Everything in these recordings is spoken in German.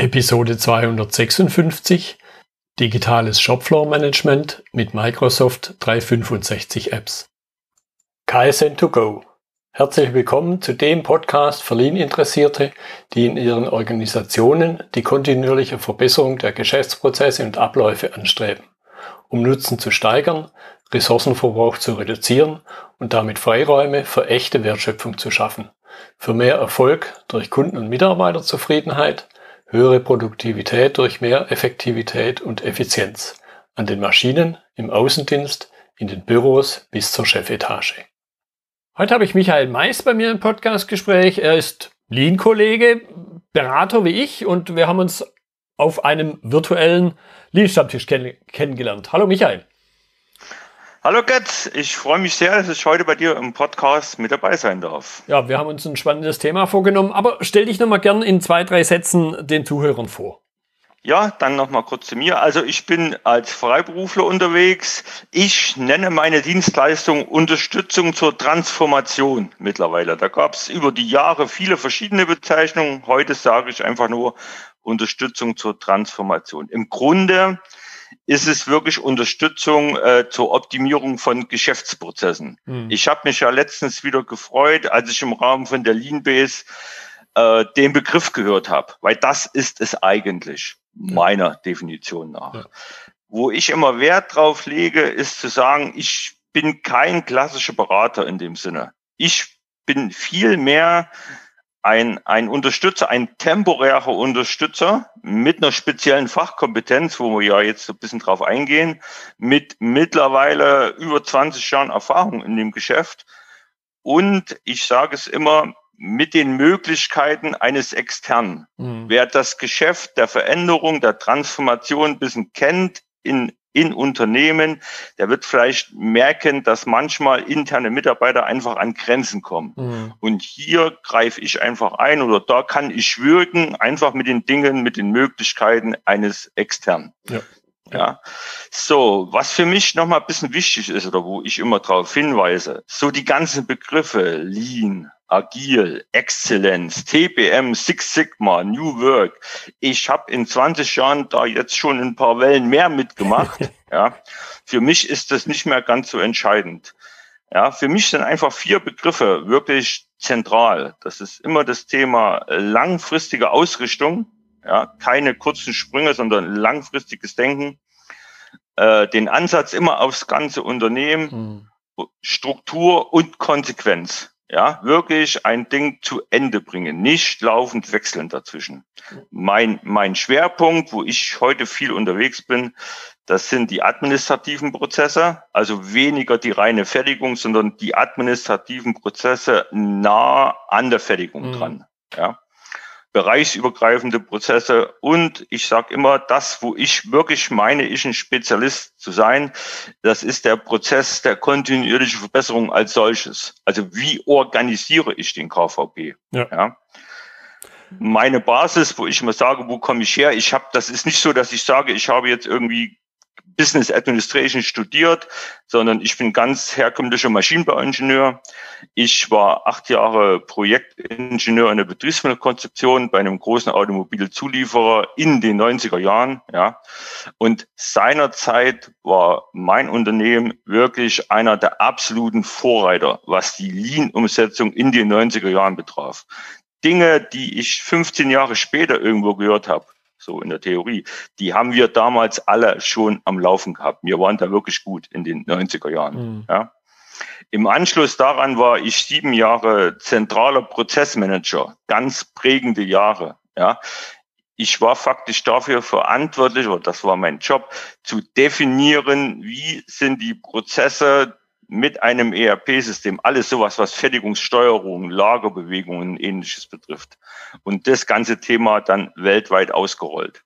Episode 256 Digitales Shopfloor Management mit Microsoft 365 Apps. KSN2Go. Herzlich willkommen zu dem Podcast für Lean-Interessierte, die in ihren Organisationen die kontinuierliche Verbesserung der Geschäftsprozesse und Abläufe anstreben, um Nutzen zu steigern, Ressourcenverbrauch zu reduzieren und damit Freiräume für echte Wertschöpfung zu schaffen, für mehr Erfolg durch Kunden- und Mitarbeiterzufriedenheit, höhere Produktivität durch mehr Effektivität und Effizienz an den Maschinen, im Außendienst, in den Büros bis zur Chefetage. Heute habe ich Michael Mais bei mir im Podcastgespräch. Er ist Lean-Kollege, Berater wie ich und wir haben uns auf einem virtuellen Lean-Stammtisch kenn kennengelernt. Hallo Michael. Hallo Götz, ich freue mich sehr, dass ich heute bei dir im Podcast mit dabei sein darf. Ja, wir haben uns ein spannendes Thema vorgenommen, aber stell dich nochmal gern in zwei, drei Sätzen den Zuhörern vor. Ja, dann nochmal kurz zu mir. Also ich bin als Freiberufler unterwegs. Ich nenne meine Dienstleistung Unterstützung zur Transformation mittlerweile. Da gab es über die Jahre viele verschiedene Bezeichnungen. Heute sage ich einfach nur Unterstützung zur Transformation. Im Grunde ist es wirklich Unterstützung äh, zur Optimierung von Geschäftsprozessen. Mhm. Ich habe mich ja letztens wieder gefreut, als ich im Rahmen von der Lean Base äh, den Begriff gehört habe, weil das ist es eigentlich, ja. meiner Definition nach. Ja. Wo ich immer Wert drauf lege, ist zu sagen, ich bin kein klassischer Berater in dem Sinne. Ich bin viel mehr ein, ein Unterstützer, ein temporärer Unterstützer mit einer speziellen Fachkompetenz, wo wir ja jetzt ein bisschen drauf eingehen, mit mittlerweile über 20 Jahren Erfahrung in dem Geschäft. Und ich sage es immer, mit den Möglichkeiten eines externen. Mhm. Wer das Geschäft der Veränderung, der Transformation ein bisschen kennt, in in Unternehmen, der wird vielleicht merken, dass manchmal interne Mitarbeiter einfach an Grenzen kommen. Mhm. Und hier greife ich einfach ein oder da kann ich wirken, einfach mit den Dingen, mit den Möglichkeiten eines externen. Ja. Ja. So, was für mich nochmal ein bisschen wichtig ist oder wo ich immer darauf hinweise, so die ganzen Begriffe Lean, Agil, Exzellenz, TPM, Six Sigma, New Work. Ich habe in 20 Jahren da jetzt schon ein paar Wellen mehr mitgemacht. ja, für mich ist das nicht mehr ganz so entscheidend. Ja, für mich sind einfach vier Begriffe wirklich zentral. Das ist immer das Thema langfristige Ausrichtung. Ja, keine kurzen Sprünge, sondern langfristiges Denken. Äh, den Ansatz immer aufs ganze Unternehmen, hm. Struktur und Konsequenz ja, wirklich ein Ding zu Ende bringen, nicht laufend wechseln dazwischen. Mein, mein Schwerpunkt, wo ich heute viel unterwegs bin, das sind die administrativen Prozesse, also weniger die reine Fertigung, sondern die administrativen Prozesse nah an der Fertigung mhm. dran. Ja bereichsübergreifende Prozesse und ich sage immer, das, wo ich wirklich meine, ich ein Spezialist zu sein, das ist der Prozess der kontinuierlichen Verbesserung als solches. Also wie organisiere ich den KVP? Ja. ja? Meine Basis, wo ich immer sage, wo komme ich her? Ich habe, das ist nicht so, dass ich sage, ich habe jetzt irgendwie Business Administration studiert, sondern ich bin ganz herkömmlicher Maschinenbauingenieur. Ich war acht Jahre Projektingenieur in der Betriebsmittelkonzeption bei einem großen Automobilzulieferer in den 90er Jahren, ja. Und seinerzeit war mein Unternehmen wirklich einer der absoluten Vorreiter, was die Lean-Umsetzung in den 90er Jahren betraf. Dinge, die ich 15 Jahre später irgendwo gehört habe, so in der Theorie, die haben wir damals alle schon am Laufen gehabt. Wir waren da wirklich gut in den 90er Jahren. Mhm. Ja. Im Anschluss daran war ich sieben Jahre zentraler Prozessmanager, ganz prägende Jahre. Ja. Ich war faktisch dafür verantwortlich, oder das war mein Job, zu definieren, wie sind die Prozesse mit einem ERP-System, alles sowas, was Fertigungssteuerung, Lagerbewegungen und ähnliches betrifft. Und das ganze Thema dann weltweit ausgerollt.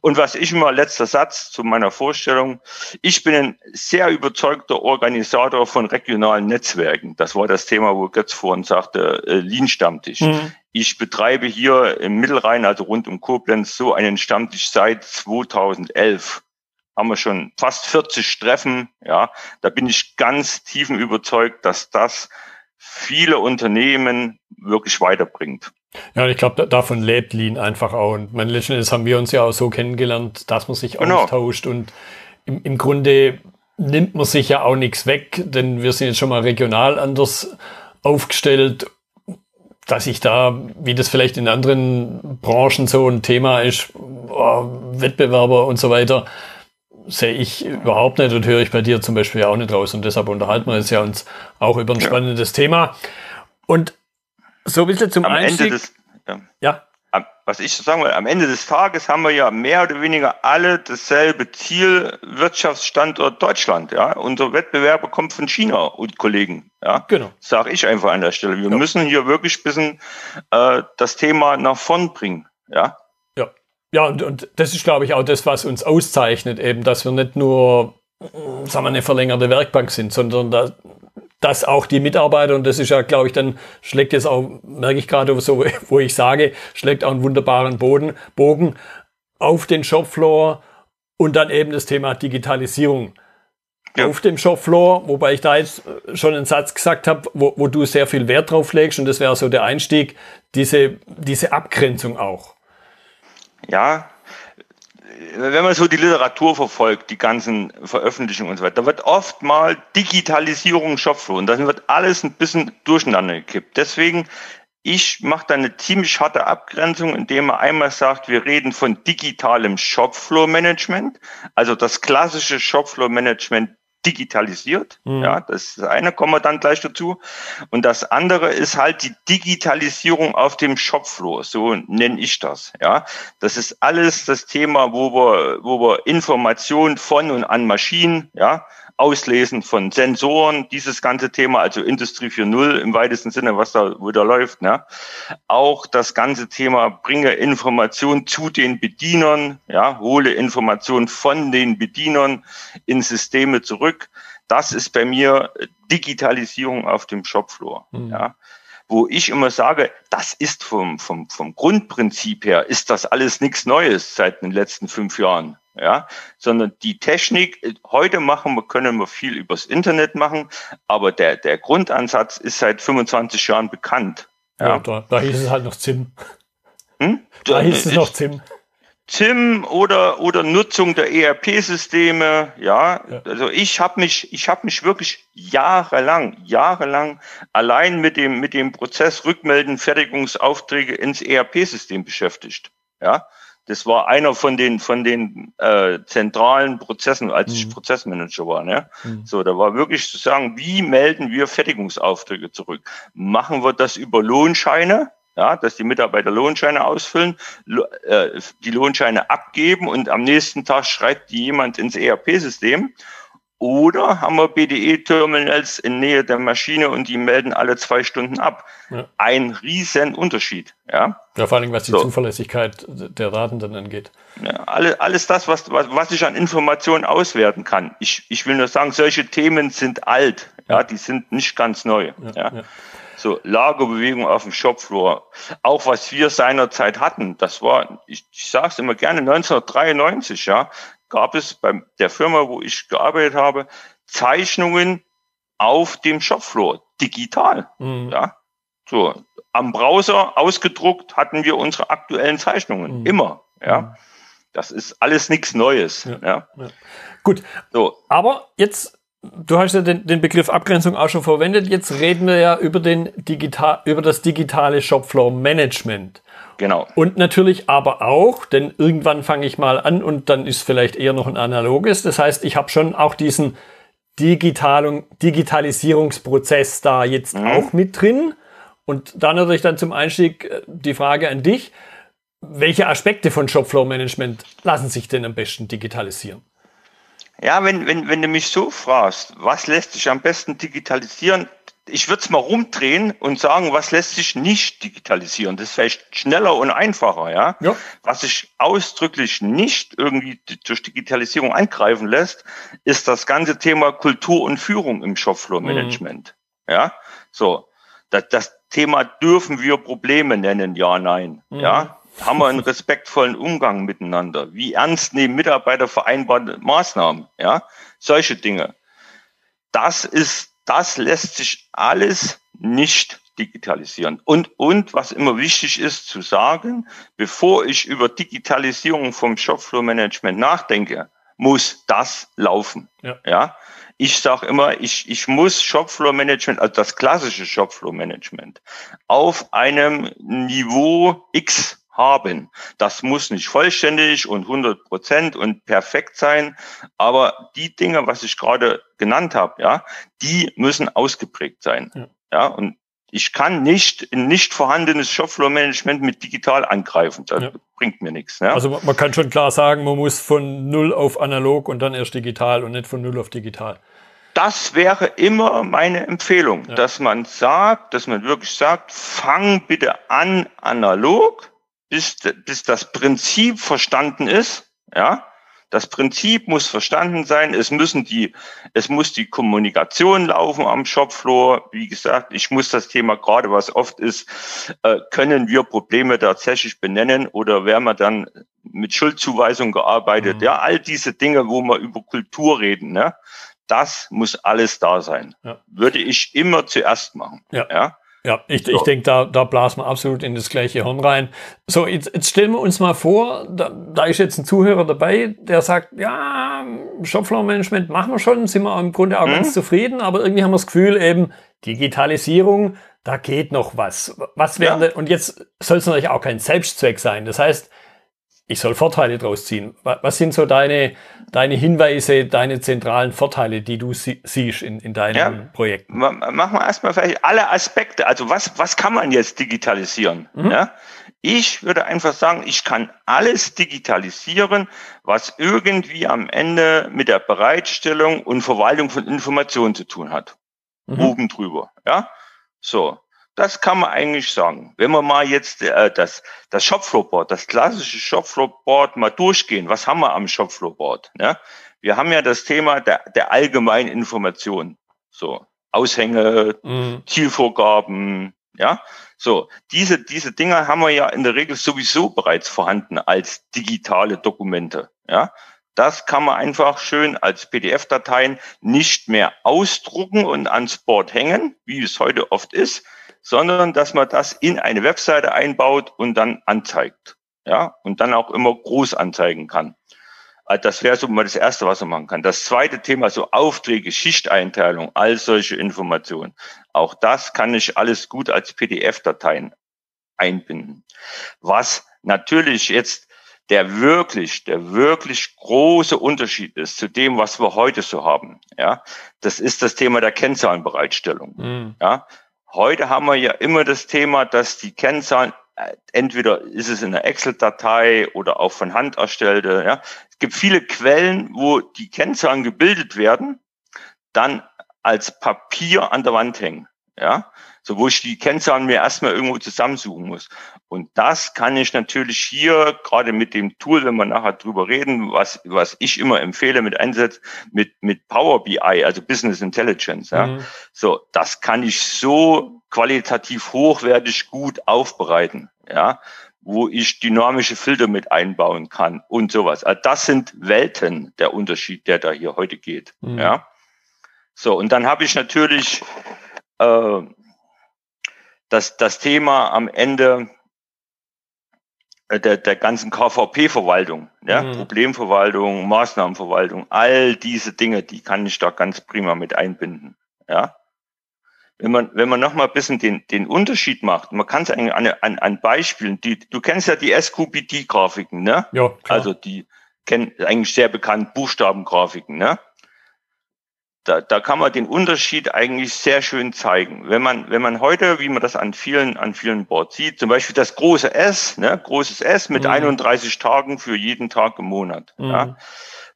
Und was ich immer, letzter Satz zu meiner Vorstellung, ich bin ein sehr überzeugter Organisator von regionalen Netzwerken. Das war das Thema, wo Götz vorhin sagte, äh, Lean-Stammtisch. Mhm. Ich betreibe hier im Mittelrhein, also rund um Koblenz, so einen Stammtisch seit 2011 haben wir schon fast 40 Treffen. Ja, da bin ich ganz tiefen überzeugt, dass das viele Unternehmen wirklich weiterbringt. Ja, ich glaube, davon lebt Lean einfach auch. Und mein letzten haben wir uns ja auch so kennengelernt, dass man sich genau. austauscht und im, im Grunde nimmt man sich ja auch nichts weg, denn wir sind jetzt schon mal regional anders aufgestellt, dass ich da, wie das vielleicht in anderen Branchen so ein Thema ist, oh, Wettbewerber und so weiter, sehe ich überhaupt nicht und höre ich bei dir zum Beispiel auch nicht raus. Und deshalb unterhalten wir uns ja uns auch über ein spannendes ja. Thema. Und so ein bisschen zum Am Einstieg. Ende des, ja. ja was ich sagen will, am Ende des Tages haben wir ja mehr oder weniger alle dasselbe Ziel, Wirtschaftsstandort Deutschland. Ja, unser Wettbewerber kommt von China und Kollegen. Ja, genau. Sage ich einfach an der Stelle. Wir ja. müssen hier wirklich ein bisschen äh, das Thema nach vorn bringen. Ja. Ja. Und, und das ist, glaube ich, auch das, was uns auszeichnet, eben, dass wir nicht nur sagen wir, eine verlängerte Werkbank sind, sondern da, dass auch die Mitarbeiter, und das ist ja, glaube ich, dann schlägt jetzt auch, merke ich gerade so, wo ich sage, schlägt auch einen wunderbaren Boden, Bogen auf den Shopfloor und dann eben das Thema Digitalisierung ja. auf dem Shopfloor, wobei ich da jetzt schon einen Satz gesagt habe, wo, wo du sehr viel Wert drauf legst und das wäre so der Einstieg, diese, diese Abgrenzung auch. Ja, wenn man so die Literatur verfolgt, die ganzen Veröffentlichungen und so weiter, da wird oft mal Digitalisierung Shopfloor und dann wird alles ein bisschen durcheinander gekippt. Deswegen, ich mache da eine ziemlich harte Abgrenzung, indem man einmal sagt, wir reden von digitalem Shopfloor Management, also das klassische Shopfloor Management digitalisiert. Mhm. Ja, das ist eine, kommen wir dann gleich dazu. Und das andere ist halt die Digitalisierung auf dem Shopfloor. So nenne ich das. Ja, das ist alles das Thema, wo wir, wo wir Informationen von und an Maschinen, ja, Auslesen von Sensoren, dieses ganze Thema, also Industrie 4.0 im weitesten Sinne, was da, wo da läuft, ne? Auch das ganze Thema, bringe Informationen zu den Bedienern, ja, hole Informationen von den Bedienern in Systeme zurück. Das ist bei mir Digitalisierung auf dem Shopfloor, mhm. ja wo ich immer sage, das ist vom, vom, vom Grundprinzip her, ist das alles nichts Neues seit den letzten fünf Jahren ja, sondern die Technik, heute machen wir, können wir viel übers Internet machen, aber der, der Grundansatz ist seit 25 Jahren bekannt. Ja, ja da, da hieß es halt noch ZIM. Hm? Da hieß es noch ZIM. ZIM oder oder Nutzung der ERP-Systeme, ja? ja. Also ich habe mich ich habe mich wirklich jahrelang jahrelang allein mit dem mit dem Prozess Rückmelden Fertigungsaufträge ins ERP-System beschäftigt, ja? Das war einer von den von den äh, zentralen Prozessen, als mhm. ich Prozessmanager war. Ne? Mhm. So, da war wirklich zu sagen, wie melden wir Fertigungsaufträge zurück? Machen wir das über Lohnscheine? Ja, dass die Mitarbeiter Lohnscheine ausfüllen, äh, die Lohnscheine abgeben und am nächsten Tag schreibt die jemand ins ERP-System oder haben wir BDE-Terminals in Nähe der Maschine und die melden alle zwei Stunden ab. Ja. Ein riesen Unterschied. Ja, ja vor allem was die so. Zuverlässigkeit der Daten dann angeht. Ja, alle, alles das, was, was, was ich an Informationen auswerten kann. Ich, ich will nur sagen, solche Themen sind alt. Ja, die sind nicht ganz neu. Ja, ja. So, Lagerbewegung auf dem Shopfloor. Auch was wir seinerzeit hatten, das war, ich, ich sage es immer gerne, 1993, ja, gab es bei der Firma, wo ich gearbeitet habe, Zeichnungen auf dem Shopfloor, digital. Mhm. Ja, so am Browser ausgedruckt hatten wir unsere aktuellen Zeichnungen mhm. immer. Ja, mhm. das ist alles nichts Neues. Ja. ja. ja. Gut. So, aber jetzt Du hast ja den, den, Begriff Abgrenzung auch schon verwendet. Jetzt reden wir ja über, den Digital, über das digitale Shopfloor Management. Genau. Und natürlich aber auch, denn irgendwann fange ich mal an und dann ist vielleicht eher noch ein analoges. Das heißt, ich habe schon auch diesen Digitalung, Digitalisierungsprozess da jetzt mhm. auch mit drin. Und da natürlich dann zum Einstieg äh, die Frage an dich. Welche Aspekte von Shopfloor Management lassen sich denn am besten digitalisieren? Ja, wenn, wenn, wenn du mich so fragst, was lässt sich am besten digitalisieren, ich würde es mal rumdrehen und sagen, was lässt sich nicht digitalisieren? Das ist vielleicht schneller und einfacher, ja? ja. Was sich ausdrücklich nicht irgendwie durch Digitalisierung angreifen lässt, ist das ganze Thema Kultur und Führung im Shopfloor-Management. Mhm. Ja, so. Das, das Thema dürfen wir Probleme nennen, ja, nein. Mhm. Ja, haben wir einen respektvollen Umgang miteinander? Wie ernst nehmen Mitarbeiter vereinbarte Maßnahmen? Ja, solche Dinge. Das ist das lässt sich alles nicht digitalisieren. Und, und was immer wichtig ist zu sagen, bevor ich über Digitalisierung vom Shopfloor-Management nachdenke, muss das laufen. Ja. ja? Ich sage immer, ich, ich muss Shopfloor-Management, also das klassische Shopfloor-Management, auf einem Niveau X haben. Das muss nicht vollständig und 100 Prozent und perfekt sein, aber die Dinge, was ich gerade genannt habe, ja, die müssen ausgeprägt sein. Ja, ja und ich kann nicht ein nicht vorhandenes Shopfloor-Management mit digital angreifen. Das ja. bringt mir nichts. Ja? Also man kann schon klar sagen, man muss von null auf analog und dann erst digital und nicht von null auf digital. Das wäre immer meine Empfehlung, ja. dass man sagt, dass man wirklich sagt, fang bitte an analog, bis, bis das Prinzip verstanden ist. Ja, das Prinzip muss verstanden sein. Es müssen die, es muss die Kommunikation laufen am Shopfloor. Wie gesagt, ich muss das Thema gerade, was oft ist, äh, können wir Probleme tatsächlich benennen oder werden wir dann mit Schuldzuweisung gearbeitet? Mhm. Ja, all diese Dinge, wo wir über Kultur reden, ne? Das muss alles da sein. Ja. Würde ich immer zuerst machen. Ja. ja? Ja, ich, so. ich denke, da, da blasen wir absolut in das gleiche Horn rein. So, jetzt, jetzt stellen wir uns mal vor, da, da ist jetzt ein Zuhörer dabei, der sagt, ja, Shopfloor-Management machen wir schon, sind wir im Grunde auch mhm. ganz zufrieden, aber irgendwie haben wir das Gefühl, eben Digitalisierung, da geht noch was. Was wäre, ja. und jetzt soll es natürlich auch kein Selbstzweck sein. Das heißt, ich soll Vorteile draus ziehen. Was sind so deine, deine Hinweise, deine zentralen Vorteile, die du sie, siehst in, in deinen ja, Projekten? Machen wir erstmal vielleicht alle Aspekte. Also was, was kann man jetzt digitalisieren? Mhm. Ja? Ich würde einfach sagen, ich kann alles digitalisieren, was irgendwie am Ende mit der Bereitstellung und Verwaltung von Informationen zu tun hat. Mhm. Oben drüber. Ja? So. Das kann man eigentlich sagen. Wenn wir mal jetzt äh, das, das Shopfloorboard, das klassische Shopfloorboard mal durchgehen, was haben wir am Shopfloorboard? Ne? Wir haben ja das Thema der, der allgemeinen Information. So, Aushänge, mhm. Zielvorgaben, ja. So, diese, diese Dinge haben wir ja in der Regel sowieso bereits vorhanden als digitale Dokumente, ja. Das kann man einfach schön als PDF-Dateien nicht mehr ausdrucken und ans Board hängen, wie es heute oft ist, sondern dass man das in eine Webseite einbaut und dann anzeigt. Ja, und dann auch immer groß anzeigen kann. Also das wäre so mal das Erste, was man machen kann. Das zweite Thema, so Aufträge, Schichteinteilung, all solche Informationen. Auch das kann ich alles gut als PDF-Dateien einbinden. Was natürlich jetzt der wirklich, der wirklich große Unterschied ist zu dem, was wir heute so haben. Ja, das ist das Thema der Kennzahlenbereitstellung. Mhm. Ja, Heute haben wir ja immer das Thema, dass die Kennzahlen äh, entweder ist es in einer Excel-Datei oder auch von Hand erstellte. Ja. Es gibt viele Quellen, wo die Kennzahlen gebildet werden, dann als Papier an der Wand hängen. Ja, so wo ich die Kennzahlen mir erstmal irgendwo zusammensuchen muss. Und das kann ich natürlich hier gerade mit dem Tool, wenn wir nachher drüber reden, was, was ich immer empfehle mit Einsatz, mit, mit Power BI, also Business Intelligence. Ja. Mhm. So, das kann ich so qualitativ hochwertig gut aufbereiten. Ja wo ich dynamische Filter mit einbauen kann und sowas. Also das sind Welten der Unterschied, der da hier heute geht. Mhm. Ja. So, und dann habe ich natürlich äh, das, das Thema am Ende äh, der, der ganzen KVP-Verwaltung, ja, mhm. Problemverwaltung, Maßnahmenverwaltung, all diese Dinge, die kann ich da ganz prima mit einbinden. Ja. Wenn man, wenn man nochmal ein bisschen den, den Unterschied macht, man kann es eigentlich an, an, an Beispielen, die, du kennst ja die SQPT-Grafiken, ne? Ja, klar. Also die kennen eigentlich sehr bekannt Buchstabengrafiken, ne? Da, da kann man den Unterschied eigentlich sehr schön zeigen. Wenn man, wenn man heute, wie man das an vielen, an vielen Boards sieht, zum Beispiel das große S, ne, großes S mit mhm. 31 Tagen für jeden Tag im Monat, mhm. ja,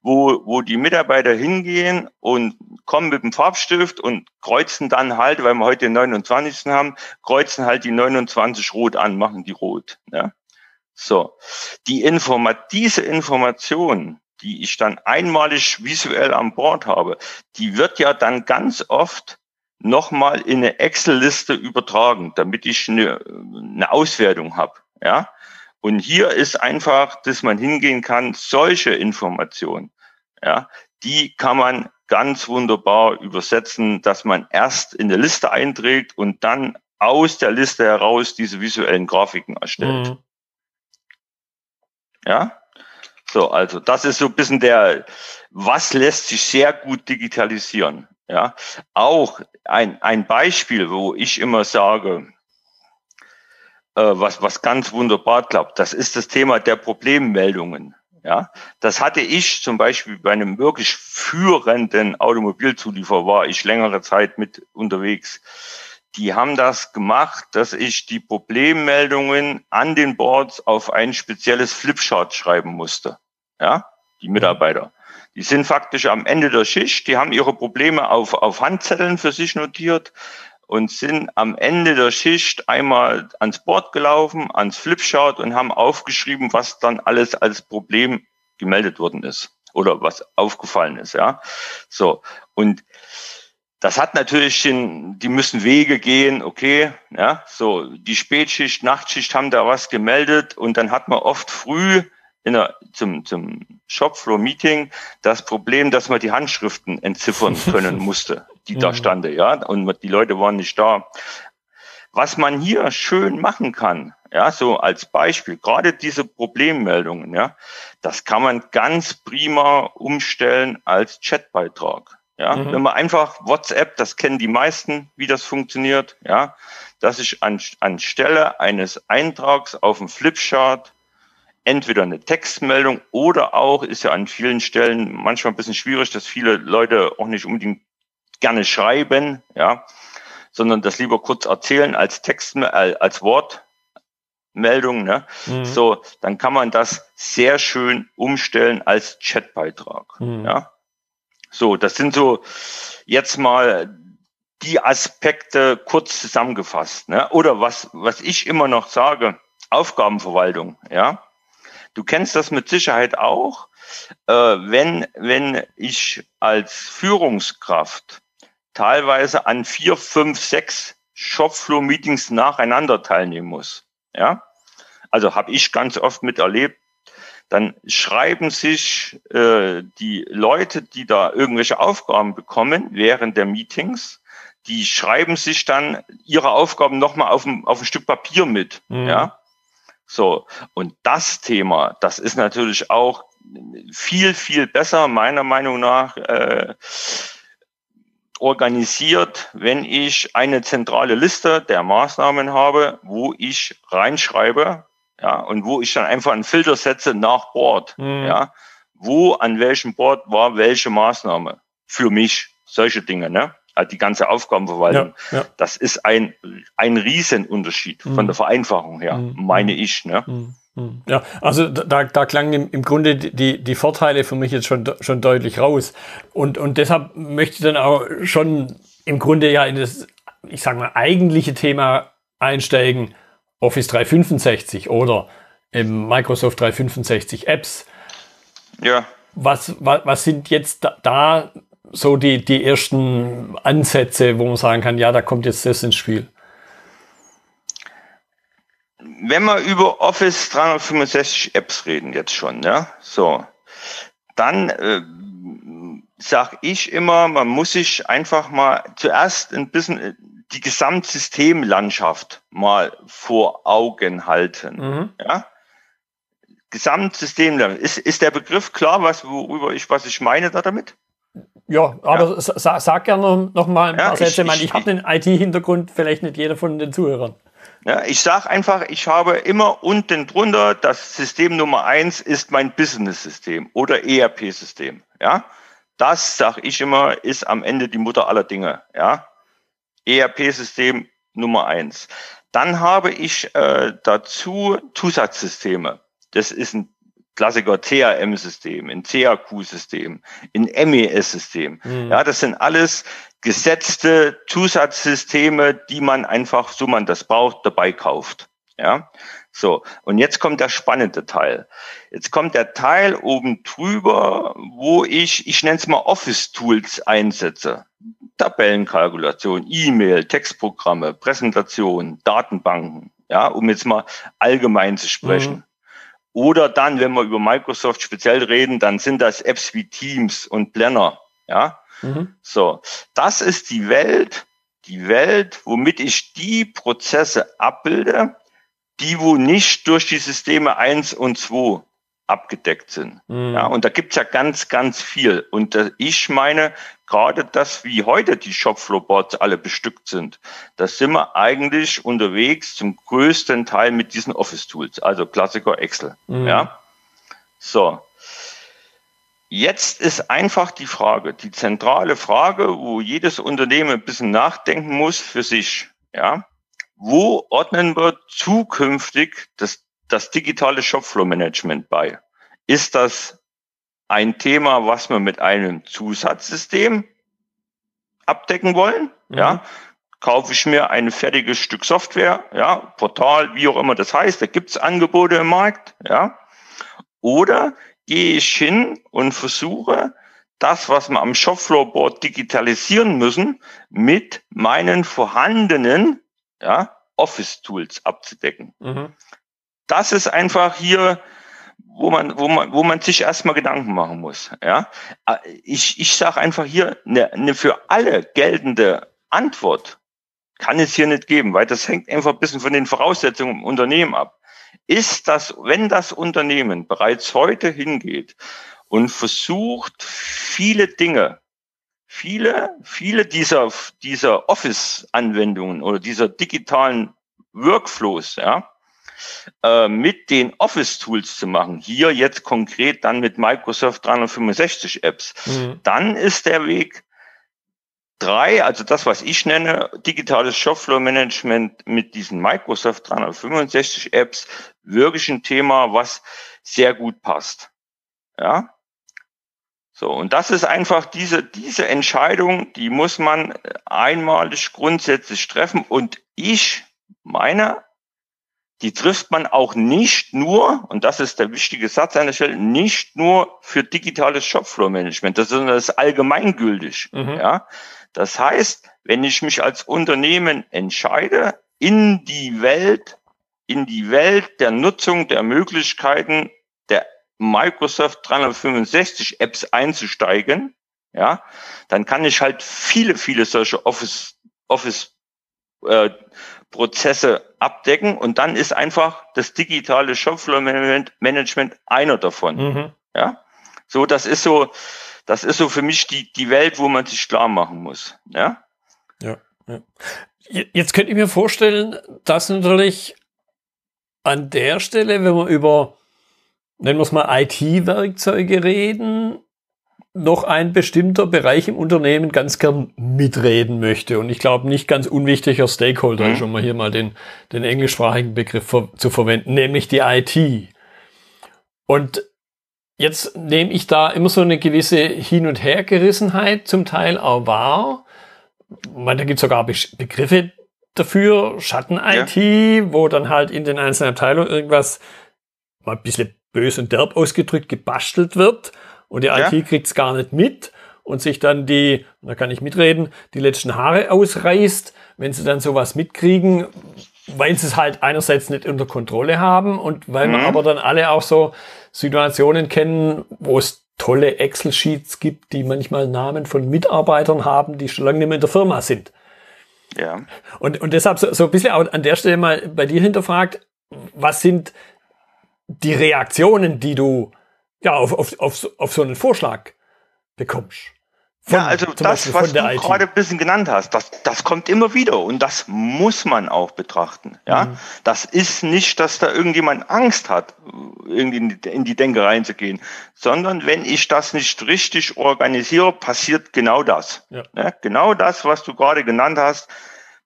wo, wo die Mitarbeiter hingehen und kommen mit dem Farbstift und kreuzen dann halt, weil wir heute den 29. haben, kreuzen halt die 29 rot an, machen die rot, ja. So. Die Informa diese Information, die ich dann einmalig visuell an Bord habe, die wird ja dann ganz oft nochmal in eine Excel-Liste übertragen, damit ich eine, eine Auswertung habe. Ja? Und hier ist einfach, dass man hingehen kann, solche Informationen, ja, die kann man ganz wunderbar übersetzen, dass man erst in eine Liste einträgt und dann aus der Liste heraus diese visuellen Grafiken erstellt. Mhm. Ja? So, also das ist so ein bisschen der, was lässt sich sehr gut digitalisieren. Ja, auch ein, ein Beispiel, wo ich immer sage, äh, was, was ganz wunderbar klappt, das ist das Thema der Problemmeldungen. Ja, das hatte ich zum Beispiel bei einem wirklich führenden Automobilzulieferer war ich längere Zeit mit unterwegs. Die haben das gemacht, dass ich die Problemmeldungen an den Boards auf ein spezielles Flipchart schreiben musste. Ja, die Mitarbeiter. Die sind faktisch am Ende der Schicht, die haben ihre Probleme auf, auf Handzetteln für sich notiert und sind am Ende der Schicht einmal ans Board gelaufen, ans Flipchart und haben aufgeschrieben, was dann alles als Problem gemeldet worden ist oder was aufgefallen ist, ja. So. Und das hat natürlich den, die müssen Wege gehen, okay, ja, so, die Spätschicht, Nachtschicht haben da was gemeldet und dann hat man oft früh in der, zum, zum Shopfloor-Meeting das Problem, dass man die Handschriften entziffern können musste, die da stande, ja, und die Leute waren nicht da. Was man hier schön machen kann, ja, so als Beispiel, gerade diese Problemmeldungen, ja, das kann man ganz prima umstellen als Chatbeitrag. Ja, mhm. wenn man einfach WhatsApp, das kennen die meisten, wie das funktioniert, ja, dass ich an, anstelle eines Eintrags auf dem Flipchart entweder eine Textmeldung oder auch, ist ja an vielen Stellen manchmal ein bisschen schwierig, dass viele Leute auch nicht unbedingt gerne schreiben, ja, sondern das lieber kurz erzählen als Text, äh, als Wortmeldung, ne? Mhm. So, dann kann man das sehr schön umstellen als Chatbeitrag, mhm. ja. So, das sind so jetzt mal die Aspekte kurz zusammengefasst, ne? Oder was, was ich immer noch sage, Aufgabenverwaltung, ja. Du kennst das mit Sicherheit auch, äh, wenn, wenn ich als Führungskraft teilweise an vier, fünf, sechs Shopfloor-Meetings nacheinander teilnehmen muss. Ja, also habe ich ganz oft miterlebt. Dann schreiben sich äh, die Leute, die da irgendwelche Aufgaben bekommen während der Meetings, die schreiben sich dann ihre Aufgaben nochmal auf ein, auf ein Stück Papier mit. Mhm. Ja, so, und das Thema, das ist natürlich auch viel, viel besser, meiner Meinung nach, äh, organisiert, wenn ich eine zentrale Liste der Maßnahmen habe, wo ich reinschreibe, ja, und wo ich dann einfach einen Filter setze nach Board, mhm. ja, wo an welchem Board war welche Maßnahme für mich, solche Dinge, ne? Äh, die ganze Aufgabenverwaltung. Ja, ja. Das ist ein, ein Riesenunterschied mhm. von der Vereinfachung her, mhm. meine ich. Ne? Mhm. mhm. Ja, also da, da klangen im, im Grunde die, die Vorteile für mich jetzt schon, schon deutlich raus. Und, und deshalb möchte ich dann auch schon im Grunde ja in das, ich sage mal, eigentliche Thema einsteigen, Office 365 oder Microsoft 365 Apps. Ja. Was, was, was sind jetzt da, da so die, die ersten Ansätze, wo man sagen kann, ja, da kommt jetzt das ins Spiel? Wenn wir über Office 365 Apps reden jetzt schon, ja, so, dann äh, sage ich immer, man muss sich einfach mal zuerst ein bisschen äh, die Gesamtsystemlandschaft mal vor Augen halten. Mhm. Ja? Gesamtsystem, ist, ist der Begriff klar, was, worüber ich, was ich meine da damit? Ja, aber ja. Sag, sag gerne noch mal ein paar Sätze. Ich, ich, ich habe den IT-Hintergrund, vielleicht nicht jeder von den Zuhörern. Ja, ich sage einfach, ich habe immer unten drunter, das System Nummer eins ist mein Business-System oder ERP-System. Ja, das sage ich immer, ist am Ende die Mutter aller Dinge. Ja, ERP-System Nummer eins. Dann habe ich äh, dazu Zusatzsysteme. Das ist ein Klassiker CRM-System, in CAQ-System, in MES-System. Mhm. Ja, das sind alles gesetzte Zusatzsysteme, die man einfach, so man das braucht, dabei kauft. Ja, so. Und jetzt kommt der spannende Teil. Jetzt kommt der Teil oben drüber, wo ich, ich nenne es mal Office-Tools einsetze. Tabellenkalkulation, E-Mail, Textprogramme, Präsentation, Datenbanken. Ja, um jetzt mal allgemein zu sprechen. Mhm. Oder dann, wenn wir über Microsoft speziell reden, dann sind das Apps wie Teams und Planner. Ja, mhm. so. Das ist die Welt, die Welt, womit ich die Prozesse abbilde, die wo nicht durch die Systeme eins und zwei abgedeckt sind. Mhm. Ja, und da gibt's ja ganz, ganz viel. Und äh, ich meine, gerade das, wie heute die Shopfloor-Boards alle bestückt sind, da sind wir eigentlich unterwegs zum größten Teil mit diesen Office-Tools, also Klassiker Excel. Mhm. Ja, so. Jetzt ist einfach die Frage, die zentrale Frage, wo jedes Unternehmen ein bisschen nachdenken muss für sich. Ja, wo ordnen wir zukünftig das das digitale Shopfloor-Management bei. Ist das ein Thema, was wir mit einem Zusatzsystem abdecken wollen? Mhm. Ja, kaufe ich mir ein fertiges Stück Software, ja, Portal, wie auch immer das heißt, da gibt's Angebote im Markt, ja. Oder gehe ich hin und versuche, das, was wir am Shopfloor-Board digitalisieren müssen, mit meinen vorhandenen ja, Office-Tools abzudecken. Mhm das ist einfach hier, wo man, wo man, wo man sich erstmal Gedanken machen muss. Ja, ich, ich sage einfach hier eine, eine für alle geltende Antwort kann es hier nicht geben, weil das hängt einfach ein bisschen von den Voraussetzungen im Unternehmen ab. Ist das, wenn das Unternehmen bereits heute hingeht und versucht, viele Dinge, viele, viele dieser, dieser Office-Anwendungen oder dieser digitalen Workflows, ja, äh, mit den Office-Tools zu machen, hier jetzt konkret dann mit Microsoft 365 Apps, mhm. dann ist der Weg drei, also das, was ich nenne, digitales Shopfloor-Management mit diesen Microsoft 365 Apps, wirklich ein Thema, was sehr gut passt. Ja. So, und das ist einfach diese, diese Entscheidung, die muss man einmalig grundsätzlich treffen. Und ich meine, die trifft man auch nicht nur, und das ist der wichtige Satz an der Stelle, nicht nur für digitales Shopfloor-Management, sondern das ist allgemeingültig. Mhm. Ja? Das heißt, wenn ich mich als Unternehmen entscheide, in die Welt, in die Welt der Nutzung der Möglichkeiten der Microsoft 365 Apps einzusteigen, ja, dann kann ich halt viele, viele solche Office, Office äh, Prozesse abdecken und dann ist einfach das digitale Shopfloor-Management einer davon. Mhm. Ja, so das ist so, das ist so für mich die die Welt, wo man sich klar machen muss. Ja. Ja. ja. Jetzt könnte ich mir vorstellen, dass natürlich an der Stelle, wenn wir über nennen wir es mal IT-Werkzeuge reden, noch ein bestimmter Bereich im Unternehmen ganz gern mitreden möchte. Und ich glaube, nicht ganz unwichtiger Stakeholder mhm. ist, um mal hier mal den, den englischsprachigen Begriff ver zu verwenden, nämlich die IT. Und jetzt nehme ich da immer so eine gewisse Hin- und Hergerissenheit zum Teil auch wahr. Man, da gibt es sogar Be Begriffe dafür, Schatten-IT, ja. wo dann halt in den einzelnen Abteilungen irgendwas mal ein bisschen bös und derb ausgedrückt gebastelt wird und die ja. IT kriegt's gar nicht mit und sich dann die, da kann ich mitreden, die letzten Haare ausreißt, wenn sie dann sowas mitkriegen, weil sie es halt einerseits nicht unter Kontrolle haben und weil mhm. man aber dann alle auch so Situationen kennen, wo es tolle Excel-Sheets gibt, die manchmal Namen von Mitarbeitern haben, die schon lange nicht mehr in der Firma sind. Ja. Und, und deshalb so, so ein bisschen auch an der Stelle mal bei dir hinterfragt, was sind die Reaktionen, die du ja, auf, auf, auf, auf so einen Vorschlag bekommst. Von, ja, also das, was du gerade ein bisschen genannt hast, das, das kommt immer wieder und das muss man auch betrachten. Ja, mhm. das ist nicht, dass da irgendjemand Angst hat, irgendwie in die, in die Denke reinzugehen, sondern wenn ich das nicht richtig organisiere, passiert genau das. Ja. ja genau das, was du gerade genannt hast,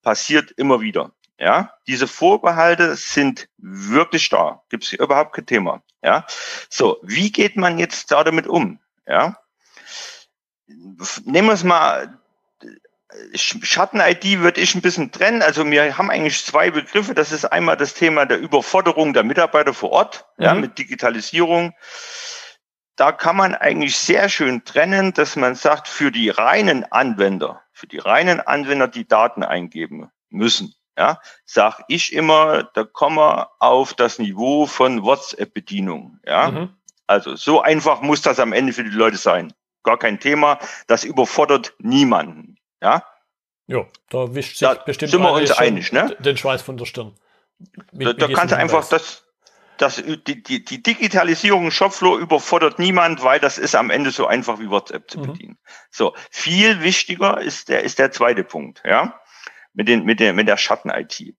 passiert immer wieder. Ja, diese Vorbehalte sind wirklich da. Gibt es überhaupt kein Thema. Ja, so wie geht man jetzt da damit um? Ja, nehmen wir es mal. Schatten-ID würde ich ein bisschen trennen. Also wir haben eigentlich zwei Begriffe. Das ist einmal das Thema der Überforderung der Mitarbeiter vor Ort, mhm. ja, mit Digitalisierung. Da kann man eigentlich sehr schön trennen, dass man sagt, für die reinen Anwender, für die reinen Anwender, die Daten eingeben müssen, ja, sag ich immer, da kommen wir auf das Niveau von WhatsApp-Bedienung. Ja, mhm. also so einfach muss das am Ende für die Leute sein. Gar kein Thema. Das überfordert niemanden. Ja, Ja, da wischt sich Da bestimmt sind wir uns einig, ne? den Schweiß von der Stirn. Mit- Da, da kannst du einfach das, das, die, die, die Digitalisierung Shopfloor überfordert niemand, weil das ist am Ende so einfach wie WhatsApp zu Mhm. bedienen. So. Viel wichtiger ist der, ist der zweite Punkt, ja. Mit den, mit der, mit der Schatten-IT.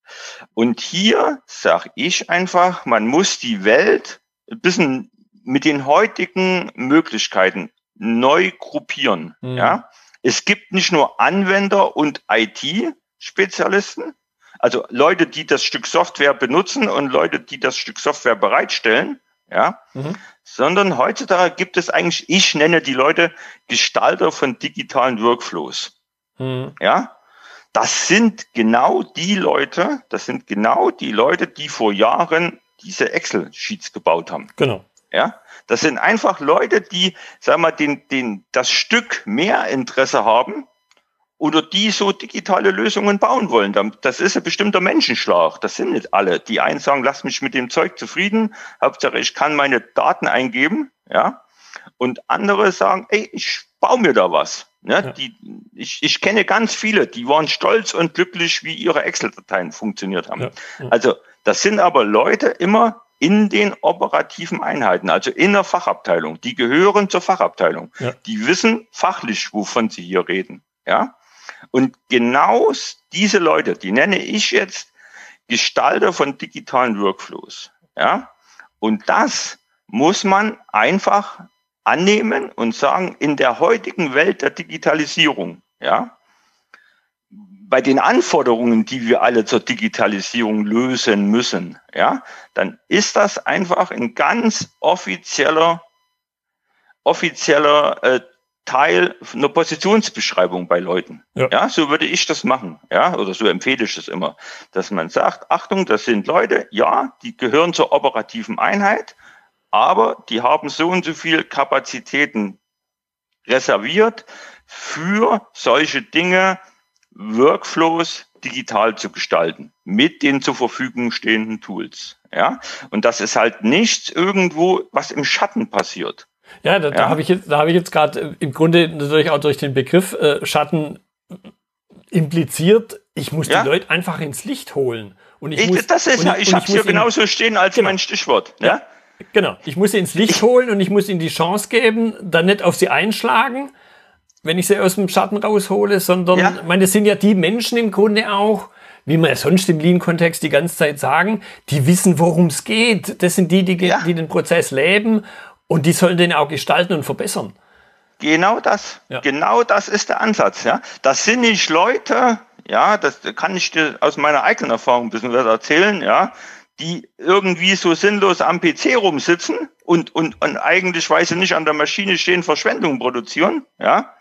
Und hier sage ich einfach, man muss die Welt ein bisschen mit den heutigen Möglichkeiten neu gruppieren, Mhm. ja. Es gibt nicht nur Anwender und IT-Spezialisten, also Leute, die das Stück Software benutzen und Leute, die das Stück Software bereitstellen, ja, Mhm. sondern heutzutage gibt es eigentlich, ich nenne die Leute Gestalter von digitalen Workflows, Mhm. ja. Das sind genau die Leute, das sind genau die Leute, die vor Jahren diese Excel-Sheets gebaut haben. Genau. Ja, das sind einfach Leute, die, sag mal, den, den, das Stück mehr Interesse haben oder die so digitale Lösungen bauen wollen. Das ist ein bestimmter Menschenschlag. Das sind nicht alle. Die einen sagen, lass mich mit dem Zeug zufrieden. Hauptsache, ich kann meine Daten eingeben. Ja. Und andere sagen, ey, ich baue mir da was. Ja, Ja. die, ich, ich kenne ganz viele, die waren stolz und glücklich, wie ihre Excel-Dateien funktioniert haben. Ja. Ja. Also das sind aber Leute immer in den operativen Einheiten, also in der Fachabteilung. Die gehören zur Fachabteilung. Die wissen fachlich, wovon sie hier reden. Ja. Und genau diese Leute, die nenne ich jetzt Gestalter von digitalen Workflows. Ja. Und das muss man einfach annehmen und sagen, in der heutigen Welt der Digitalisierung, ja, bei den Anforderungen, die wir alle zur Digitalisierung lösen müssen, ja, dann ist das einfach ein ganz offizieller, offizieller äh, Teil einer Positionsbeschreibung bei Leuten. Ja. Ja. so würde ich das machen, ja, oder so empfehle ich das immer, dass man sagt, Achtung, das sind Leute, ja, die gehören zur operativen Einheit, aber die haben so und so viel Kapazitäten reserviert für solche Dinge, Workflows digital zu gestalten mit den zur Verfügung stehenden Tools. Ja, und das ist halt nichts irgendwo, was im Schatten passiert. Ja, da, da Ja. habe ich jetzt, da habe ich jetzt gerade äh, im Grunde natürlich auch durch den Begriff äh, Schatten impliziert, ich muss Ja. die Leute einfach ins Licht holen. Und ich, Ich, muss, das ist und ja, ich und habe hier genauso stehen als Genau. mein Stichwort. Ja? Genau, ich muss sie ins Licht holen und ich muss ihnen die Chance geben, dann nicht auf sie einschlagen, wenn ich sie aus dem Schatten raushole, sondern, Ja. ich meine, das sind ja die Menschen im Grunde auch, wie wir ja sonst im Lean-Kontext die ganze Zeit sagen, die wissen, worum es geht. Das sind die, die, Ja. die den Prozess leben und die sollen den auch gestalten und verbessern. Genau das. Ja. Genau das ist der Ansatz. Ja, das sind nicht Leute. Ja, das kann ich dir aus meiner eigenen Erfahrung ein bisschen was erzählen. Ja, die irgendwie so sinnlos am PC rumsitzen und und und eigentlich, weil sie nicht an der Maschine stehen, Verschwendung produzieren. Ja,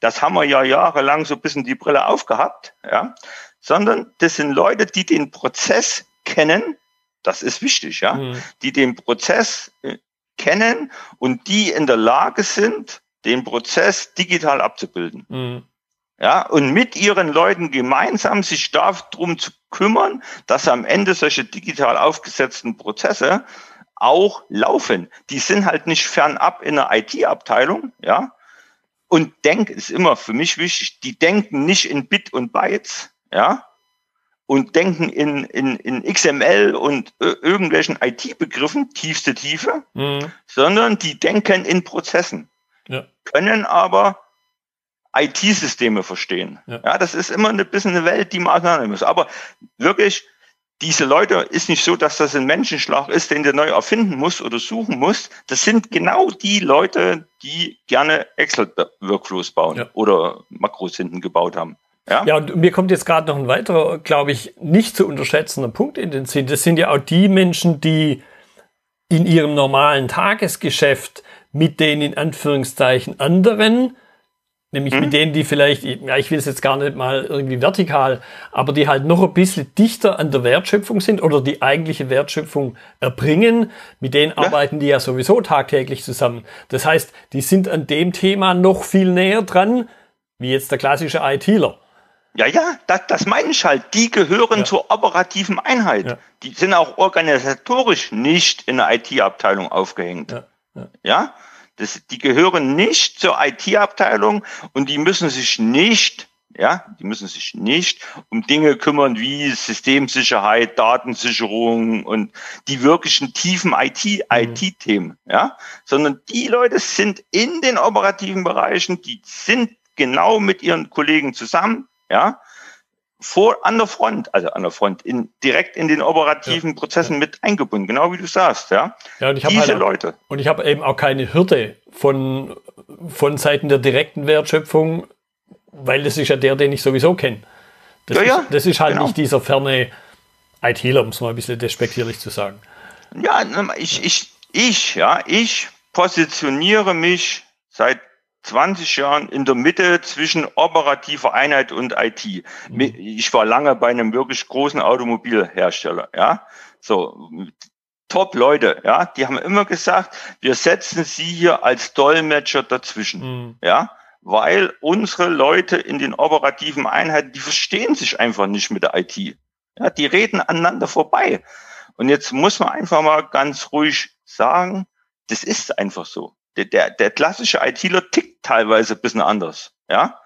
das haben wir ja jahrelang so ein bisschen die Brille aufgehabt. Ja, sondern das sind Leute, die den Prozess kennen. Das ist wichtig. Ja, Mhm. die den Prozess äh, kennen und die in der Lage sind, den Prozess digital abzubilden. Mhm. Ja, und mit ihren Leuten gemeinsam sich darum zu kümmern, dass am Ende solche digital aufgesetzten Prozesse auch laufen. Die sind halt nicht fernab in der IT-Abteilung, ja. Und denken ist immer für mich wichtig, die denken nicht in Bit und Bytes, ja. Und denken in, in, in XML und äh, irgendwelchen IT-Begriffen, tiefste Tiefe, Mhm. sondern die denken in Prozessen Ja. können aber IT-Systeme verstehen. Ja. Ja. das ist immer ein bisschen eine Welt, die man auseinandernehmen muss. Aber wirklich, diese Leute ist nicht so, dass das ein Menschenschlag ist, den du neu erfinden musst oder suchen musst. Das sind genau die Leute, die gerne Excel-Workflows bauen Ja. oder Makros hinten gebaut haben. Ja, Ja, und mir kommt jetzt gerade noch ein weiterer, glaube ich, nicht zu unterschätzender Punkt in den Sinn. Das sind ja auch die Menschen, die in ihrem normalen Tagesgeschäft mit den in Anführungszeichen anderen, nämlich mit denen, die vielleicht, ja, ich will es jetzt gar nicht mal irgendwie vertikal, aber die halt noch ein bisschen dichter an der Wertschöpfung sind oder die eigentliche Wertschöpfung erbringen, mit denen arbeiten die ja sowieso tagtäglich zusammen. Das heißt, die sind an dem Thema noch viel näher dran, wie jetzt der klassische ITler. Ja, ja, das, das meine ich halt. Die gehören Ja. zur operativen Einheit. Ja. Die sind auch organisatorisch nicht in der IT-Abteilung aufgehängt. Ja, ja. Ja, das, die gehören nicht zur IT-Abteilung und die müssen sich nicht ja, die müssen sich nicht um Dinge kümmern wie Systemsicherheit, Datensicherung und die wirklichen tiefen IT. IT-Themen, ja, sondern die Leute sind in den operativen Bereichen, die sind genau mit ihren Kollegen zusammen, ja, vor an der Front, also an der Front, in, direkt in den operativen ja, Prozessen ja. mit eingebunden, genau wie du sagst, ja. Ja, und ich habe halt Leute. Und ich habe eben auch keine Hürde von von Seiten der direkten Wertschöpfung, weil das ist ja der, den ich sowieso kenne. Das, ja, ist, das ist halt genau. nicht dieser ferne ITler, um es mal ein bisschen despektierlich zu sagen. Ja, ich, ich, ich, ja, ich positioniere mich seit 20 Jahren in der Mitte zwischen operativer Einheit und IT. Mhm. Ich war lange bei einem wirklich großen Automobilhersteller, ja. So, top Leute, ja, die haben immer gesagt, wir setzen sie hier als Dolmetscher dazwischen, mhm. ja, weil unsere Leute in den operativen Einheiten, die verstehen sich einfach nicht mit der IT. Ja, die reden aneinander vorbei. Und jetzt muss man einfach mal ganz ruhig sagen, das ist einfach so. Der, der, der klassische ITler tickt teilweise ein bisschen anders, ja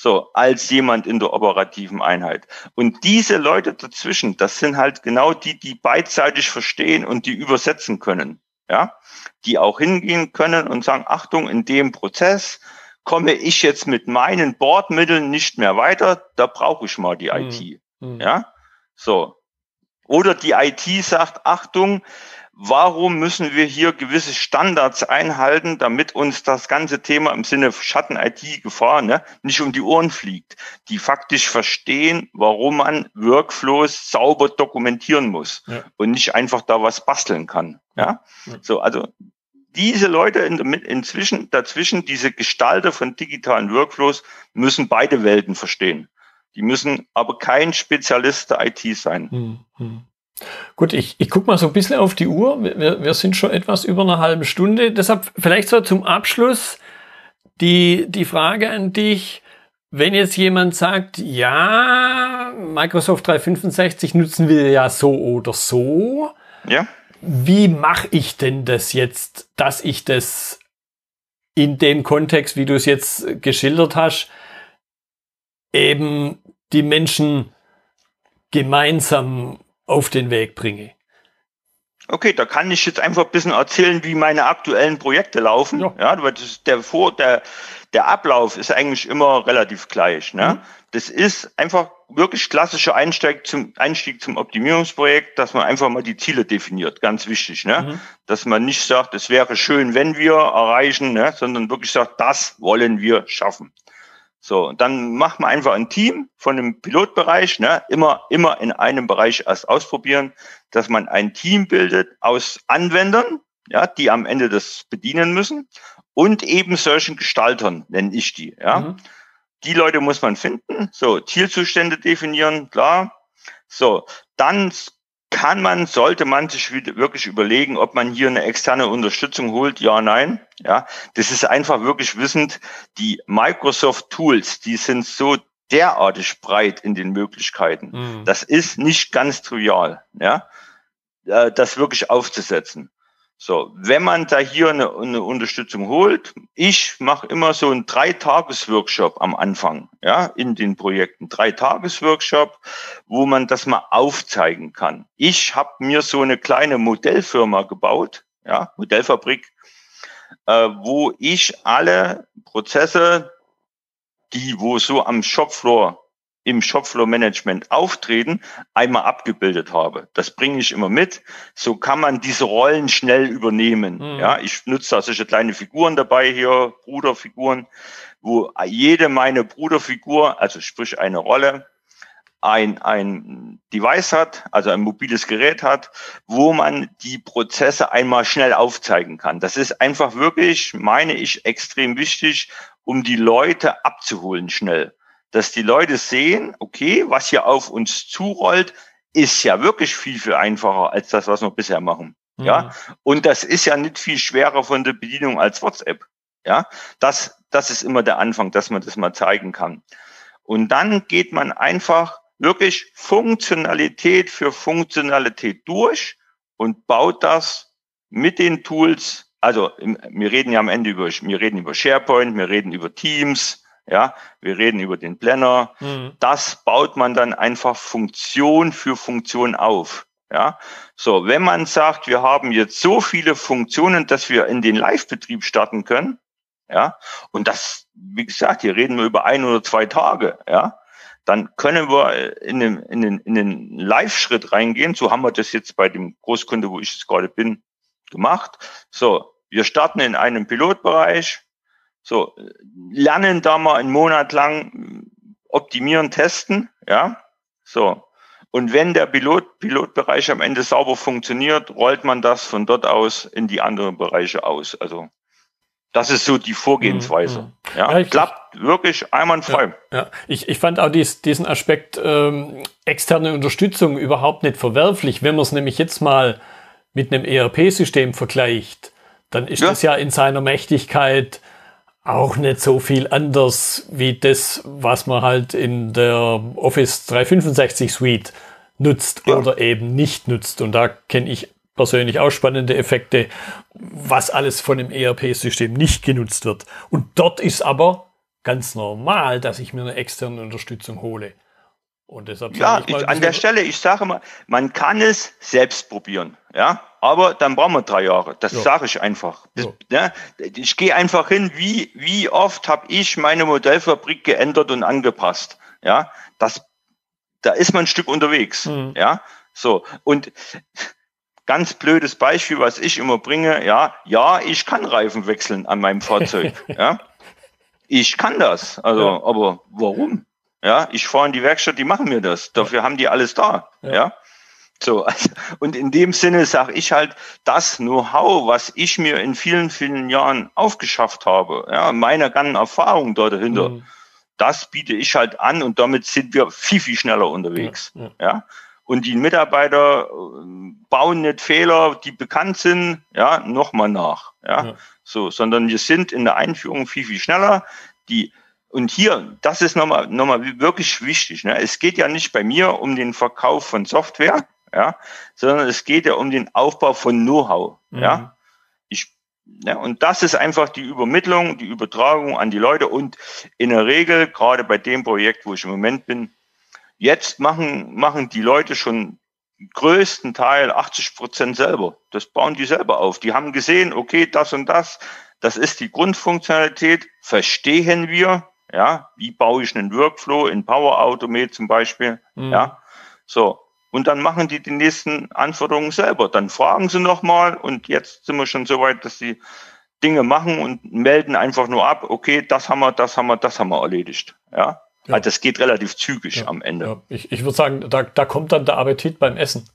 so als jemand in der operativen Einheit. Und diese Leute dazwischen, das sind halt genau die, die beidseitig verstehen und die übersetzen können, ja, die auch hingehen können und sagen, Achtung, in dem Prozess komme ich jetzt mit meinen Bordmitteln nicht mehr weiter, da brauche ich mal die hm. IT, hm. ja, so. Oder die IT sagt, Achtung, warum müssen wir hier gewisse Standards einhalten, damit uns das ganze Thema im Sinne Schatten-IT-Gefahr ne, nicht um die Ohren fliegt, die faktisch verstehen, warum man Workflows sauber dokumentieren muss ja. und nicht einfach da was basteln kann. Ja, ja. so also diese Leute in, inzwischen dazwischen, diese Gestalter von digitalen Workflows, müssen beide Welten verstehen. Die müssen aber kein Spezialist der IT sein. Hm, hm. Gut, ich, ich gucke mal so ein bisschen auf die Uhr. Wir, wir sind schon etwas über eine halbe Stunde. Deshalb vielleicht so zum Abschluss die, die Frage an dich. Wenn jetzt jemand sagt, ja, Microsoft 365 nutzen wir ja so oder so. Ja. Wie mache ich denn das jetzt, dass ich das in dem Kontext, wie du es jetzt geschildert hast, eben die Menschen gemeinsam auf den Weg bringe. Okay, da kann ich jetzt einfach ein bisschen erzählen, wie meine aktuellen Projekte laufen. Ja, ja das, der, Vor, der, der Ablauf ist eigentlich immer relativ gleich. Ne? Mhm. Das ist einfach wirklich klassischer Einstieg zum, Einstieg zum Optimierungsprojekt, dass man einfach mal die Ziele definiert. Ganz wichtig. Ne? Mhm. Dass man nicht sagt, es wäre schön, wenn wir erreichen, ne? sondern wirklich sagt, das wollen wir schaffen. So, dann macht man einfach ein Team von dem Pilotbereich, ne, immer, immer in einem Bereich erst ausprobieren, dass man ein Team bildet aus Anwendern, ja, die am Ende das bedienen müssen und eben solchen Gestaltern, nenne ich die, ja. Mhm. Die Leute muss man finden, so, Zielzustände definieren, klar. So, dann kann man, sollte man sich wirklich überlegen, ob man hier eine externe Unterstützung holt, ja, nein. Ja, das ist einfach wirklich wissend, die Microsoft Tools, die sind so derartig breit in den Möglichkeiten. Mhm. Das ist nicht ganz trivial, ja, äh, das wirklich aufzusetzen. So, wenn man da hier eine, eine Unterstützung holt, ich mache immer so einen Drei-Tages-Workshop am Anfang, ja, in den Projekten. Drei-Tages-Workshop, wo man das mal aufzeigen kann. Ich habe mir so eine kleine Modellfirma gebaut, ja, Modellfabrik, äh, wo ich alle Prozesse, die wo so am Shopfloor im Shopflow-Management auftreten, einmal abgebildet habe. Das bringe ich immer mit. So kann man diese Rollen schnell übernehmen. Mhm. Ja, ich nutze da solche kleine Figuren dabei hier, Bruderfiguren, wo jede meine Bruderfigur, also sprich eine Rolle, ein, ein Device hat, also ein mobiles Gerät hat, wo man die Prozesse einmal schnell aufzeigen kann. Das ist einfach wirklich, meine ich, extrem wichtig, um die Leute abzuholen schnell dass die Leute sehen, okay, was hier auf uns zurollt, ist ja wirklich viel, viel einfacher als das, was wir bisher machen. Mhm. Ja. Und das ist ja nicht viel schwerer von der Bedienung als WhatsApp. Ja. Das, das ist immer der Anfang, dass man das mal zeigen kann. Und dann geht man einfach wirklich Funktionalität für Funktionalität durch und baut das mit den Tools. Also wir reden ja am Ende über, wir reden über SharePoint, wir reden über Teams, Ja, wir reden über den Planner. Mhm. Das baut man dann einfach Funktion für Funktion auf. Ja, so, wenn man sagt, wir haben jetzt so viele Funktionen, dass wir in den Live-Betrieb starten können, ja, und das, wie gesagt, hier reden wir über ein oder zwei Tage, ja, dann können wir in den, in den, in den Live-Schritt reingehen. So haben wir das jetzt bei dem Großkunde, wo ich jetzt gerade bin, gemacht. So, wir starten in einem Pilotbereich, so, lernen da mal einen Monat lang optimieren, testen, ja, so. Und wenn der Pilot, Pilotbereich am Ende sauber funktioniert, rollt man das von dort aus in die anderen Bereiche aus. Also das ist so die Vorgehensweise. Mhm. Ja, ja ich, klappt wirklich einwandfrei. Ja, ja. Ich, ich fand auch dies, diesen Aspekt ähm, externe Unterstützung überhaupt nicht verwerflich. Wenn man es nämlich jetzt mal mit einem ERP-System vergleicht, dann ist ja. das ja in seiner Mächtigkeit auch nicht so viel anders wie das, was man halt in der Office 365 Suite nutzt ja. oder eben nicht nutzt. Und da kenne ich persönlich auch spannende Effekte, was alles von dem ERP-System nicht genutzt wird. Und dort ist aber ganz normal, dass ich mir eine externe Unterstützung hole. Und deshalb ja, ich, an der Stelle, ich sage mal, man kann es selbst probieren, ja, aber dann brauchen wir drei Jahre. Das ja. sage ich einfach. Das, ja. Ne? Ich gehe einfach hin, wie wie oft habe ich meine Modellfabrik geändert und angepasst, ja. Das, da ist man ein Stück unterwegs, mhm. ja. So und ganz blödes Beispiel, was ich immer bringe, ja, ja, ich kann Reifen wechseln an meinem Fahrzeug, ja. Ich kann das, also, ja. aber warum? Ja, ich fahre in die Werkstatt, die machen mir das. Dafür haben die alles da. Ja. ja? So, also, und in dem Sinne sage ich halt, das Know-how, was ich mir in vielen, vielen Jahren aufgeschafft habe, ja, meine ganzen Erfahrungen dort dahinter, mhm. das biete ich halt an und damit sind wir viel, viel schneller unterwegs. Ja, ja. ja? Und die Mitarbeiter äh, bauen nicht Fehler, die bekannt sind, ja, nochmal nach. Ja? ja. So, sondern wir sind in der Einführung viel, viel schneller. Die und hier, das ist nochmal, nochmal wirklich wichtig. Ne? Es geht ja nicht bei mir um den Verkauf von Software, ja, sondern es geht ja um den Aufbau von Know-how. Mhm. Ja, ich, ja, und das ist einfach die Übermittlung, die Übertragung an die Leute und in der Regel, gerade bei dem Projekt, wo ich im Moment bin, jetzt machen, machen die Leute schon größten Teil 80 Prozent selber. Das bauen die selber auf. Die haben gesehen, okay, das und das, das ist die Grundfunktionalität, verstehen wir, ja, wie baue ich einen Workflow in Power Automate zum Beispiel? Mhm. Ja, so. Und dann machen die die nächsten Anforderungen selber. Dann fragen sie nochmal und jetzt sind wir schon so weit, dass sie Dinge machen und melden einfach nur ab, okay, das haben wir, das haben wir, das haben wir erledigt. Ja. ja. Also das geht relativ zügig ja. am Ende. Ja. Ich, ich würde sagen, da, da kommt dann der Appetit beim Essen.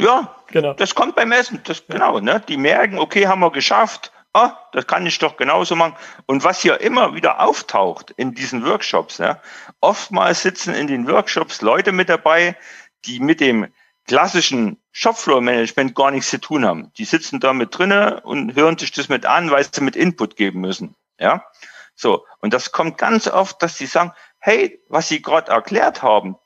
Ja, genau. Das kommt beim Essen. Das, Genau, ne? Die merken, okay, haben wir geschafft ah, das kann ich doch genauso machen. Und was hier immer wieder auftaucht in diesen Workshops, ja, oftmals sitzen in den Workshops Leute mit dabei, die mit dem klassischen Shopfloor-Management gar nichts zu tun haben. Die sitzen da mit drinnen und hören sich das mit an, weil sie mit Input geben müssen. Ja, so. Und das kommt ganz oft, dass sie sagen, hey, was Sie gerade erklärt haben,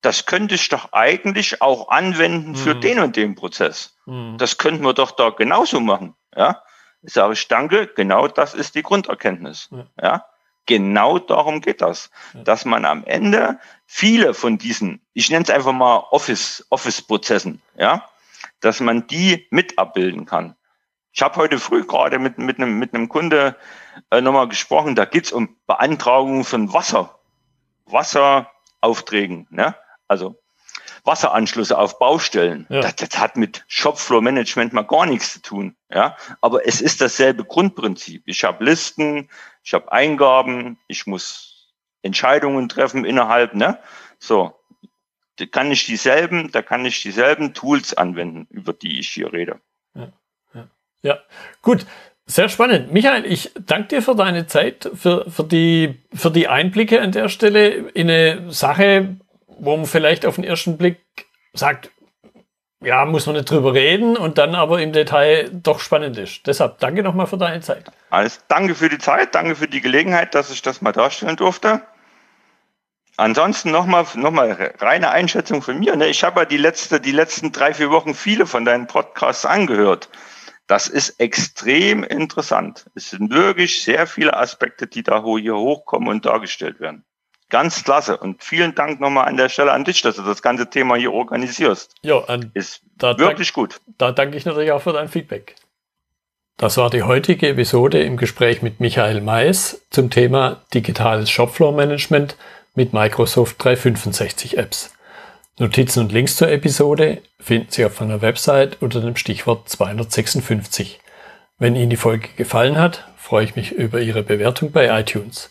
das könnte ich doch eigentlich auch anwenden für mhm. den und den Prozess. Mhm. Das könnten wir doch da genauso machen. Ja, sage ich danke, genau das ist die Grunderkenntnis. Ja. ja? Genau darum geht das, ja. dass man am Ende viele von diesen, ich nenne es einfach mal Office, Office-Prozessen, ja, dass man die mit abbilden kann. Ich habe heute früh gerade mit, mit, einem, mit einem Kunde äh, nochmal gesprochen, da geht's um Beantragung von Wasser, Wasseraufträgen. Ne? Also Wasseranschlüsse auf Baustellen. Ja. Das, das, hat mit Shopfloor Management mal gar nichts zu tun. Ja, aber es ist dasselbe Grundprinzip. Ich habe Listen, ich habe Eingaben, ich muss Entscheidungen treffen innerhalb. Ne, so da kann ich dieselben, da kann ich dieselben Tools anwenden, über die ich hier rede. Ja, ja. ja. gut. Sehr spannend. Michael, ich danke dir für deine Zeit, für, für, die, für die Einblicke an der Stelle in eine Sache, wo man vielleicht auf den ersten Blick sagt, ja, muss man nicht drüber reden und dann aber im Detail doch spannend ist. Deshalb danke nochmal für deine Zeit. Alles, danke für die Zeit, danke für die Gelegenheit, dass ich das mal darstellen durfte. Ansonsten nochmal noch mal reine Einschätzung von mir. Ne? Ich habe ja die, letzte, die letzten drei, vier Wochen viele von deinen Podcasts angehört. Das ist extrem interessant. Es sind wirklich sehr viele Aspekte, die da hier hochkommen und dargestellt werden. Ganz klasse. Und vielen Dank nochmal an der Stelle an dich, dass du das ganze Thema hier organisierst. Ja, ist wirklich gut. Da danke ich natürlich auch für dein Feedback. Das war die heutige Episode im Gespräch mit Michael Mais zum Thema digitales Shopfloor Management mit Microsoft 365 Apps. Notizen und Links zur Episode finden Sie auf meiner Website unter dem Stichwort 256. Wenn Ihnen die Folge gefallen hat, freue ich mich über Ihre Bewertung bei iTunes.